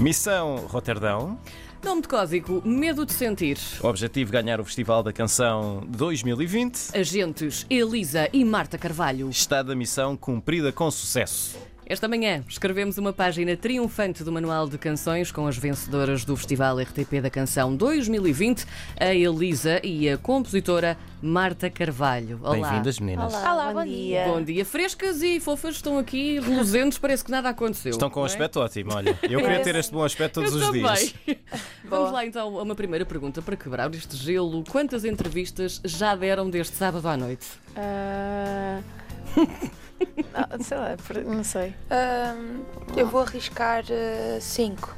Missão Roterdão. Nome de código Medo de Sentir. Objetivo ganhar o Festival da Canção 2020. Agentes Elisa e Marta Carvalho. Estado da missão cumprida com sucesso. Esta manhã escrevemos uma página triunfante do Manual de Canções com as vencedoras do Festival RTP da Canção 2020, a Elisa e a compositora Marta Carvalho. Olá. Bem-vindas, meninas. Olá, Olá, bom, bom dia. Bom dia, frescas e fofas estão aqui, reluzentes, parece que nada aconteceu. Estão com um é? aspecto ótimo, olha. Eu queria ter este bom aspecto todos Eu os também. dias. Vamos Boa. lá então a uma primeira pergunta para quebrar este gelo. Quantas entrevistas já deram deste sábado à noite? Ah, ah, sei lá, por- não sei. Eu vou arriscar 5.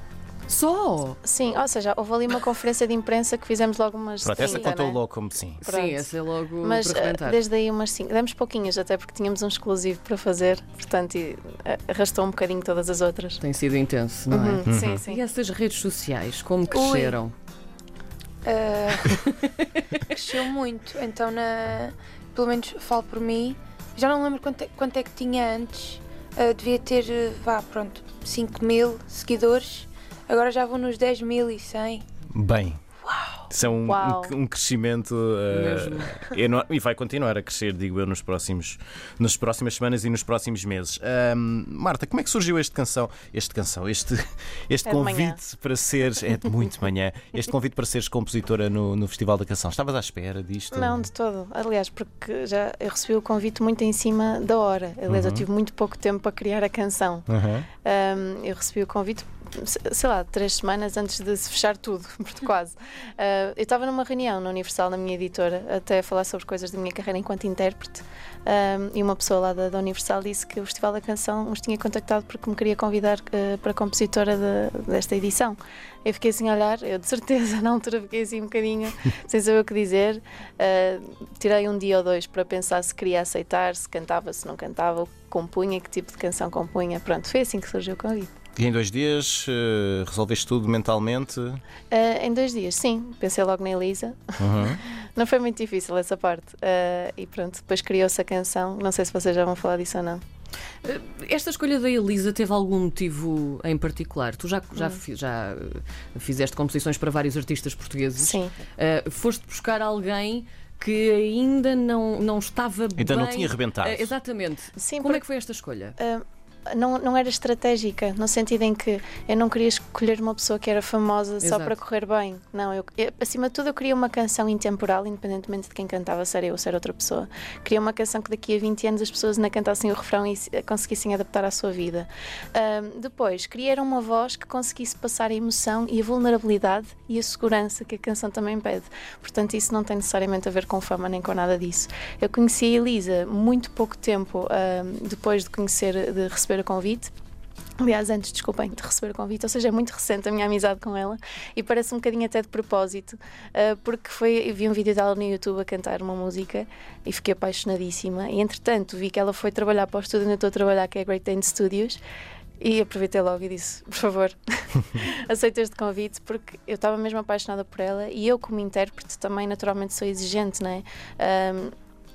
Só? Sim, ou seja, houve ali uma conferência de imprensa que fizemos logo umas Pronto, essa 30, contou né? logo como sim. Pronto. Sim, essa é logo Mas para rebentar. desde aí umas 5. Demos pouquinhas até porque tínhamos um exclusivo para fazer, portanto e, ah, arrastou um bocadinho todas as outras. Tem sido intenso, não é? Uhum, Sim, E sim. essas redes sociais, como cresceram? cresceu muito, então na, pelo menos falo por mim. Já não lembro quanto é, quanto é que tinha antes. Ah, devia ter, eh, vá, pronto, 5 mil seguidores. Agora já vou nos 10 mil e 100. Bem. Isso é um, um- um crescimento uh, Mesmo. enorme e vai continuar a crescer, digo eu, nos próximos, nas próximas semanas e nos próximos meses. Marta, como é que surgiu este canção, este canção, este, este É convite para seres, é de muito manhã, este convite para seres compositora no, no Festival da Canção? Estavas à espera disto? Não, de todo. Aliás, porque já eu recebi o convite muito em cima da hora. Aliás, eu Uhum. tive muito pouco tempo para criar a canção. Aham. Um, eu recebi o convite, sei lá, três semanas antes de se fechar tudo, quase. Uh, eu estava numa reunião na Universal, na minha editora, até a falar sobre coisas da minha carreira enquanto intérprete, um, e uma pessoa lá da, da Universal disse que o Festival da Canção nos tinha contactado porque me queria convidar uh, para compositora de- desta edição. Eu fiquei assim a olhar, eu de certeza na altura fiquei assim um bocadinho sem saber o que dizer. Uh, tirei um dia ou dois para pensar se queria aceitar, se cantava, se não cantava, compunha, que tipo de canção compunha. Pronto, foi assim que surgiu o convite. E em dois dias eh, resolveste tudo mentalmente? Uh, em dois dias, sim, pensei logo na Elisa. Uhum. Não foi muito difícil essa parte. Uh, e pronto, depois criou-se a canção. Não sei se vocês já vão falar disso ou não. Esta escolha da Elisa teve algum motivo em particular? Tu já, já, Hum. já uh, fizeste composições para vários artistas portugueses. Sim. Uh, foste buscar alguém que ainda não, não estava Ainda não bem- tinha rebentado. Uh, exatamente. Sim, Como porque- é que foi esta escolha? Uh, não, não era estratégica, no sentido em que eu não queria escolher uma pessoa que era famosa só Exato. para correr bem. Não, eu, eu- acima de tudo eu queria uma canção intemporal, independentemente de quem cantava, se era eu ou se era outra pessoa. Queria uma canção que daqui a 20 anos as pessoas ainda cantassem o refrão e se- conseguissem adaptar à sua vida. Ahm, depois, queria uma voz que conseguisse passar a emoção e a vulnerabilidade e a segurança que a canção também pede. Portanto, isso não tem necessariamente a ver com fama nem com nada disso. Eu conheci a Elisa muito pouco tempo ahm, depois de conhecer, de receber o convite. Aliás, antes, desculpem, de receber o convite, ou seja, é muito recente a minha amizade com ela e parece um bocadinho até de propósito, ah, porque foi, vi um vídeo dela no YouTube a cantar uma música e fiquei apaixonadíssima. E entretanto, vi que ela foi trabalhar para o estúdio onde eu estou a trabalhar, que é Great Dane Studios, e aproveitei logo e disse: por favor, aceita este convite, porque eu estava mesmo apaixonada por ela e eu, como intérprete, também naturalmente sou exigente, não é? Ahm,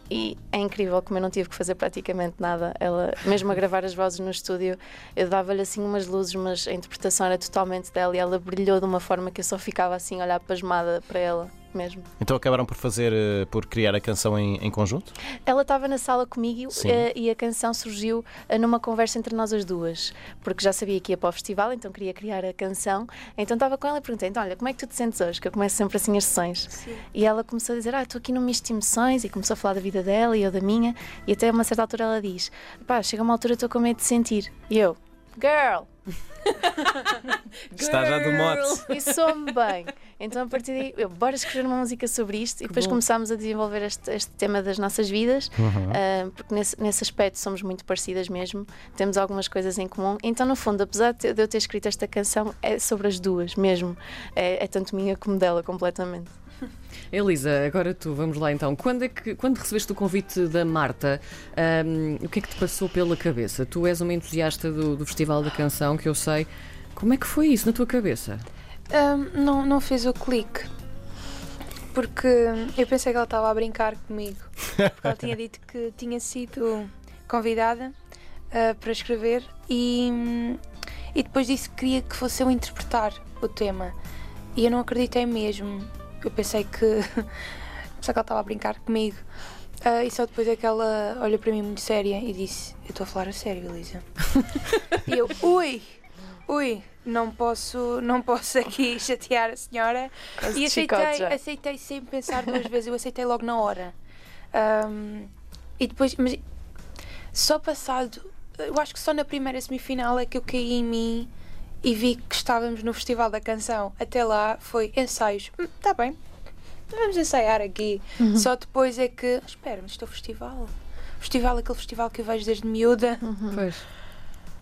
e é incrível como eu não tive que fazer praticamente nada. Ela, mesmo a gravar as vozes no estúdio, eu dava-lhe assim umas luzes, mas a interpretação era totalmente dela e ela brilhou de uma forma que eu só ficava assim olhar pasmada para ela mesmo. Então acabaram por fazer, eh, por criar a canção em, em conjunto? Ela estava na sala comigo Sim. eh, e a canção surgiu eh, numa conversa entre nós as duas, porque já sabia que ia para o festival, então queria criar a canção. Então estava com ela e perguntei: então, olha, como é que tu te sentes hoje? Que eu começo sempre assim as sessões. Sim. E ela começou a dizer: Ah, estou aqui num misto de emoções. E começou a falar da vida dela e eu da minha. E até a uma certa altura ela diz: Pá, chega uma altura estou com medo de sentir. E eu: Girl! Está já do mote. E soube bem. Então a partir daí, eu, bora escrever uma música sobre isto. E depois bom. começámos a desenvolver este, este tema das nossas vidas. Uhum. ah, porque nesse, nesse aspecto somos muito parecidas mesmo. Temos algumas coisas em comum. Então, no fundo, apesar de de eu ter escrito esta canção, é sobre as duas mesmo. É, é tanto minha como dela, completamente. Elisa, agora tu, vamos lá então. Quando, é que, quando recebeste o convite da Marta, ahm, o que é que te passou pela cabeça? Tu és uma entusiasta do, do Festival da Canção, que eu sei. Como é que foi isso na tua cabeça? Ahm, não, não fez o clique. Porque eu pensei que ela estava a brincar comigo. Porque ela tinha dito que tinha sido convidada ah, para escrever e, e depois disse que queria que fosse eu interpretar o tema. E eu não acreditei mesmo. Eu pensei que. Só que ela estava a brincar comigo. Ah, e só depois é que ela olhou para mim muito séria e disse: Eu estou a falar a sério, Elisa. e eu, ui, ui, não posso, não posso aqui chatear a senhora. Quase E aceitei, aceitei sem pensar duas vezes, eu aceitei logo na hora. Ahm, e depois, mas só passado, eu acho que só na primeira semifinal é que eu caí em mim e vi que estávamos no Festival da Canção. Até lá foi ensaios. Hum, Tá bem, vamos ensaiar aqui. Uhum. Só depois é que. Espera, mas isto é o festival. Festival, aquele festival que eu vejo desde miúda. Uhum. Pois.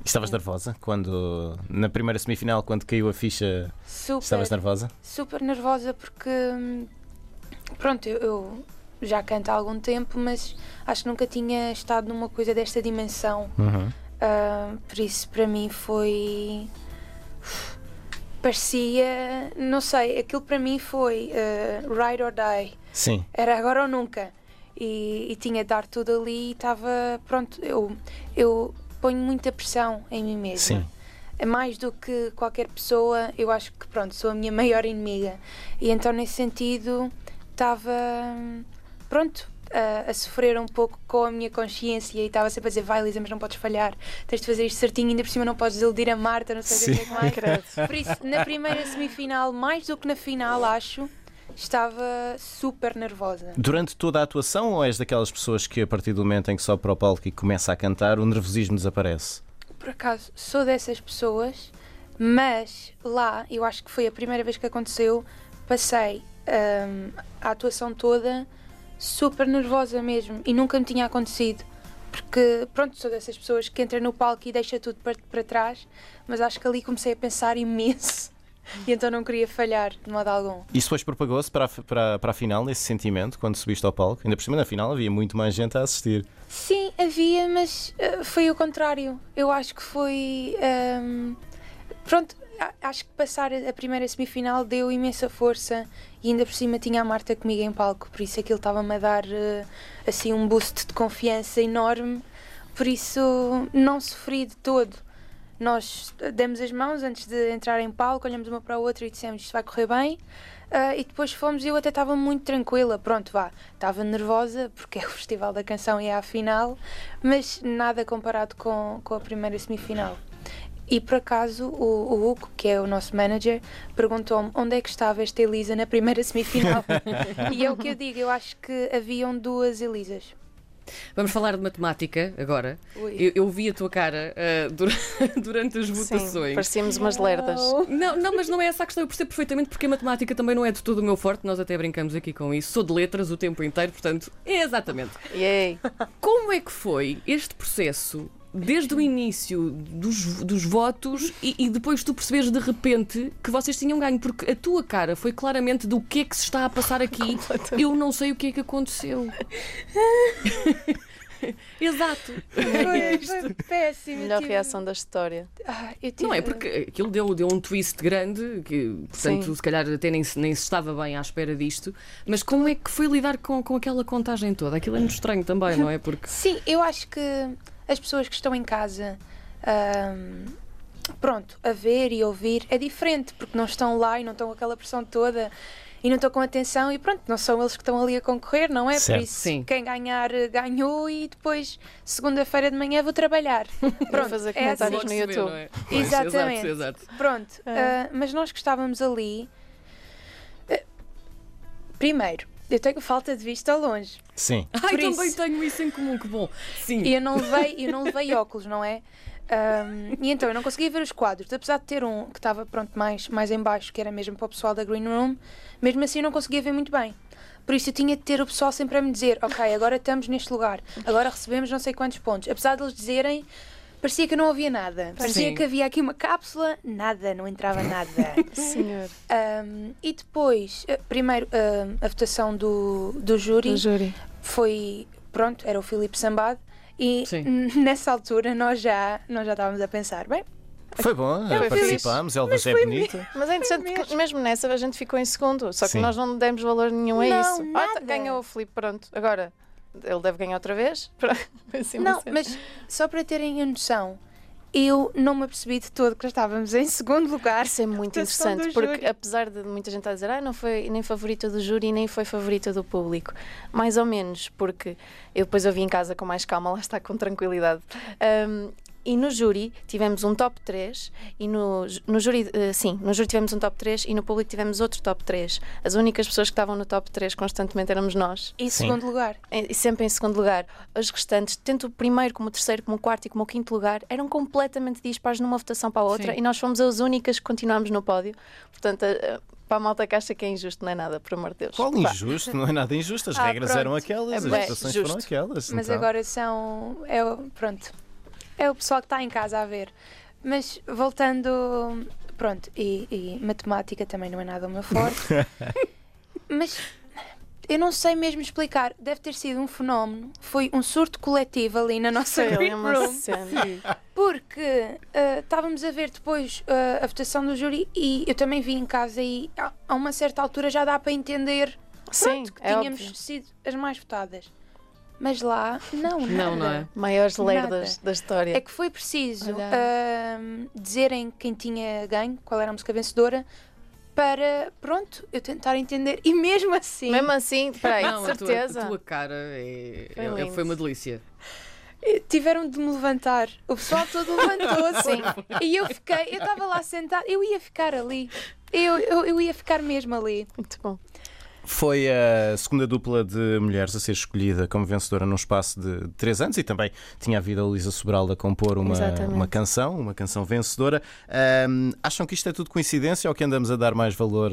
Estavas nervosa quando, na primeira semifinal, quando caiu a ficha, Super. estavas nervosa? super nervosa porque hum, pronto, eu, eu já canto há algum tempo, mas acho que nunca tinha estado numa coisa desta dimensão. Uhum. Ah, por isso para mim foi parecia, não sei, aquilo para mim foi ah, ride or die. Sim. Era agora ou nunca. E, e tinha de dar tudo ali e estava pronto, eu, eu ponho muita pressão em mim mesma. Sim. É mais do que qualquer pessoa, eu acho que pronto, sou a minha maior inimiga. E então nesse sentido estava pronto a, a sofrer um pouco com a minha consciência e estava sempre a dizer, vai Lisa, mas não podes falhar, tens de fazer isto certinho, ainda por cima não podes desiludir a Marta, não sei o que é que mais. Por isso, na primeira semifinal, mais do que na final, acho, estava super nervosa. Durante toda a atuação ou és daquelas pessoas que a partir do momento em que sobe para o palco e começa a cantar, o nervosismo desaparece? Por acaso, sou dessas pessoas, mas lá, eu acho que foi a primeira vez que aconteceu, passei hum, a atuação toda super nervosa mesmo e nunca me tinha acontecido. Porque, pronto, sou dessas pessoas que entra no palco e deixa tudo para, para trás, mas acho que ali comecei a pensar imenso e então não queria falhar de modo algum. Isso depois propagou-se para, a, para, para a final, esse sentimento, quando subiste ao palco? Ainda por cima, na final, havia muito mais gente a assistir. Sim, havia, mas eh, foi o contrário. Eu acho que foi. ehm, pronto, acho que passar a primeira semifinal deu imensa força e ainda por cima tinha a Marta comigo em palco, por isso aquilo estava-me a dar eh, assim um boost de confiança enorme. Por isso não sofri de todo. Nós eh, demos as mãos antes de entrar em palco, olhamos uma para a outra e dissemos isto vai correr bem. Ah, e depois fomos e eu até estava muito tranquila. Pronto, vá, estava nervosa porque é o Festival da Canção e é a final, mas nada comparado com, com a primeira semifinal. E por acaso o, o Hugo, que é o nosso manager, perguntou-me onde é que estava esta Elisa na primeira semifinal. e é o que eu digo, eu acho que haviam duas Elisas. Vamos falar de matemática agora. Eu, eu vi a tua cara ah, dura- durante as Sim, votações. parecíamos umas lerdas. Não, não, mas não é essa a questão. Eu percebo perfeitamente porque a matemática também não é de todo o meu forte. Nós até brincamos aqui com isso. Sou de letras o tempo inteiro, portanto, é exatamente. Yay. Como é que foi este processo desde o início dos, dos votos e, e depois tu percebes de repente que vocês tinham ganho? Porque a tua cara foi claramente do que é que se está a passar aqui. Eu não sei o que é que aconteceu. Exato. Foi, foi péssimo. Melhor tive- reação da história. Ah, eu tive- Não é porque aquilo deu, deu um twist grande, que portanto Sim. se calhar até nem, se- nem se estava bem à espera disto. Mas como é que foi lidar com, com aquela contagem toda? Aquilo é muito estranho também, não é? Porque Sim, eu acho que as pessoas que estão em casa, ahm, pronto, a ver e ouvir é diferente, porque não estão lá e não estão com aquela pressão toda e não estão com atenção e pronto, não são eles que estão ali a concorrer, não é? Certo. Por isso, Sim. quem ganhar, eh, ganhou e depois, segunda-feira de manhã, vou trabalhar. Para fazer é assim. comentários no YouTube. não é? Pois, Exatamente. Exato, exato. Pronto, É. ah, mas nós que estávamos ali. eh, primeiro, eu tenho falta de vista ao longe. Sim. Ai, Por também isso- tenho isso em comum, que bom. Sim. E eu não levei, eu não levei óculos, não é? Ahm, e então eu não conseguia ver os quadros, apesar de ter um que estava pronto mais, mais em baixo, que era mesmo para o pessoal da Green Room, mesmo assim eu não conseguia ver muito bem. Por isso eu tinha de ter o pessoal sempre a me dizer, ok, agora estamos neste lugar, agora recebemos não sei quantos pontos. Apesar de eles dizerem, parecia que não havia nada. Parecia Sim. que havia aqui uma cápsula, nada, não entrava nada. Senhor. Ahm, e depois, eh, primeiro, ahm, a votação do, do júri Do júri. foi pronto, era o Filipe Sambado e nessa altura nós já, nós já estávamos a pensar, bem, Foi bom, Foi participámos, Elvas é bonita. Mas é interessante Foi porque mesmo nessa a gente ficou em segundo. Só que Sim. nós não demos valor nenhum a Não, isso. Ah, tá, nada. ganhou o Filipe, pronto. Agora, ele deve ganhar outra vez. Assim não, mas só para terem a noção, eu não me apercebi de todo que já estávamos em segundo lugar. Isso é muito interessante, porque júri. apesar de muita gente a dizer ah, não foi nem favorita do júri, nem foi favorita do público, mais ou menos, porque eu depois ouvi em casa com mais calma, lá está com tranquilidade. Ahm, e no júri tivemos um top 3 e no, no júri, eh, sim, no júri tivemos um top 3 e no público tivemos outro top 3. As únicas pessoas que estavam no top 3 constantemente éramos nós. Em Sim. segundo lugar. E sempre em segundo lugar. Os restantes, tanto o primeiro como o terceiro, como o quarto e como o quinto lugar, eram completamente dispares numa votação para a outra Sim. e nós fomos as únicas que continuámos no pódio. Portanto, eh, para a malta que acha que é injusto, não é nada, por amor de Deus. Qual Pá, injusto? Não é nada injusto. As Ah, regras pronto. eram aquelas, É as votações foram aquelas. Mas então. agora são. É, pronto. É o pessoal que está em casa a ver. Mas voltando. Pronto, e, e matemática também não é nada o meu forte. Mas eu não sei mesmo explicar. Deve ter sido um fenómeno. Foi um surto coletivo ali na nossa ali green room. Porque ah, estávamos a ver depois ah, a votação do júri e eu também vi em casa e a, a uma certa altura já dá para entender Sim, pronto, que é tínhamos óbvio. sido as mais votadas. Mas lá, não, Não, nada. não é? Maiores lerdas da história. É que foi preciso ahm, dizerem quem tinha ganho, qual era a música vencedora, para, pronto, eu tentar entender. E mesmo assim, Mesmo assim, peraí, não, de a tua, certeza. a tua cara é, Foi é- foi uma delícia. tiveram de me levantar. O pessoal todo levantou-se. e eu fiquei, eu estava lá sentada, eu ia ficar ali. Eu, eu, eu ia ficar mesmo ali. Muito bom. Foi a segunda dupla de mulheres a ser escolhida como vencedora num espaço de três anos e também tinha havido a Luísa Sobral a compor uma, Exatamente. uma canção, uma canção vencedora. Ahm, acham que isto é tudo coincidência ou que andamos a dar mais valor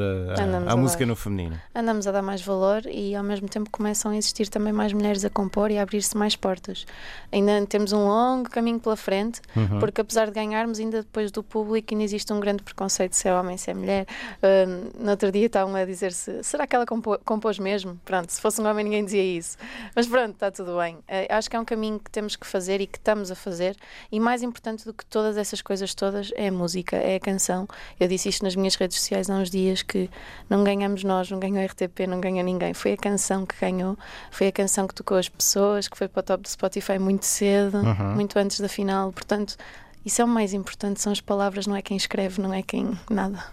à música dar. no feminino? Andamos a dar mais valor e ao mesmo tempo começam a existir também mais mulheres a compor e a abrir-se mais portas. Ainda temos um longo caminho pela frente, Uhum. porque apesar de ganharmos, ainda depois do público ainda existe um grande preconceito se é homem, se é mulher. Uh, no outro dia estavam a dizer se será que ela compo- compôs mesmo? Pronto, se fosse um homem ninguém dizia isso. Mas pronto, está tudo bem. Uh, acho que é um caminho que temos que fazer e que estamos a fazer. E mais importante do que todas essas coisas todas é a música, é a canção. Eu disse isto nas minhas redes sociais há uns dias que não ganhamos nós, não ganhou a RTP, não ganhou ninguém. Foi a canção que ganhou, foi a canção que tocou as pessoas, que foi para o top do Spotify muito cedo, Uhum. muito antes da final. Portanto, isso é o mais importante, são as palavras, não é quem escreve, não é quem nada.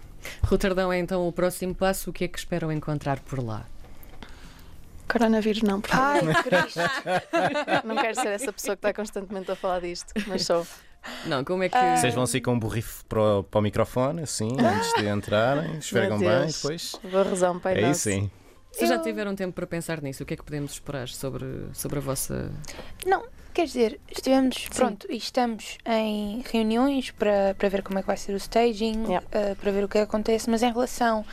Roterdão é então o próximo passo. O que é que esperam encontrar por lá? Coronavírus não, por favor. Ai, Cristo. não quero ser essa pessoa que está constantemente a falar disto, mas sou. Não, como é que. Ah. Vocês vão assim com um borrifo para o, para o microfone, assim, antes de entrarem, esfregam bem, depois. Vou rezar um pai É isso sim. Vocês já Eu- tiveram tempo para pensar nisso? O que é que podemos esperar sobre, sobre a vossa. Não, quer dizer, estivemos, pronto, e estamos em reuniões para, para ver como é que vai ser o staging, Yeah. eh, para ver o que acontece, mas em relação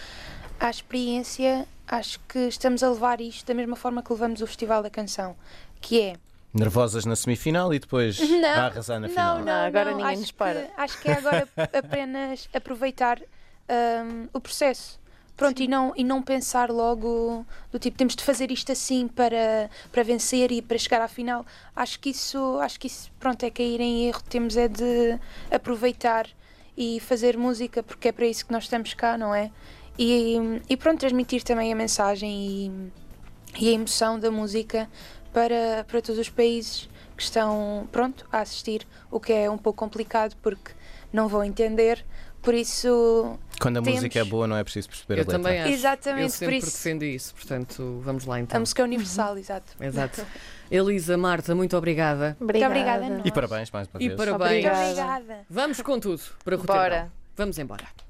à experiência, acho que estamos a levar isto da mesma forma que levamos o Festival da Canção, que é Nervosas na semifinal e depois Não, a arrasar na final. Não, não, Não, agora não. ninguém nos para. Que, acho que é agora apenas aproveitar hum, o processo. Pronto, e não, e não pensar logo do tipo, temos de fazer isto assim para, para vencer e para chegar à final. Acho que isso, acho que isso, pronto, é cair em erro. Temos é de aproveitar e fazer música, porque é para isso que nós estamos cá, não é? E, e pronto, transmitir também a mensagem e, e a emoção da música para, para todos os países que estão pronto a assistir, o que é um pouco complicado porque não vão entender. Por isso, Quando a Temos. música é boa, não é preciso perceber Eu a letra. também acho. Exatamente, Eu por sempre isso- defendi isso, portanto, vamos lá a então. música é universal, exato. Exato. Elisa, Marta, muito obrigada. Obrigada. obrigada a nós. E parabéns mais uma E vez. parabéns. Muito Obrigada. obrigada. Vamos com tudo para Roterdão. Bora. Vamos embora.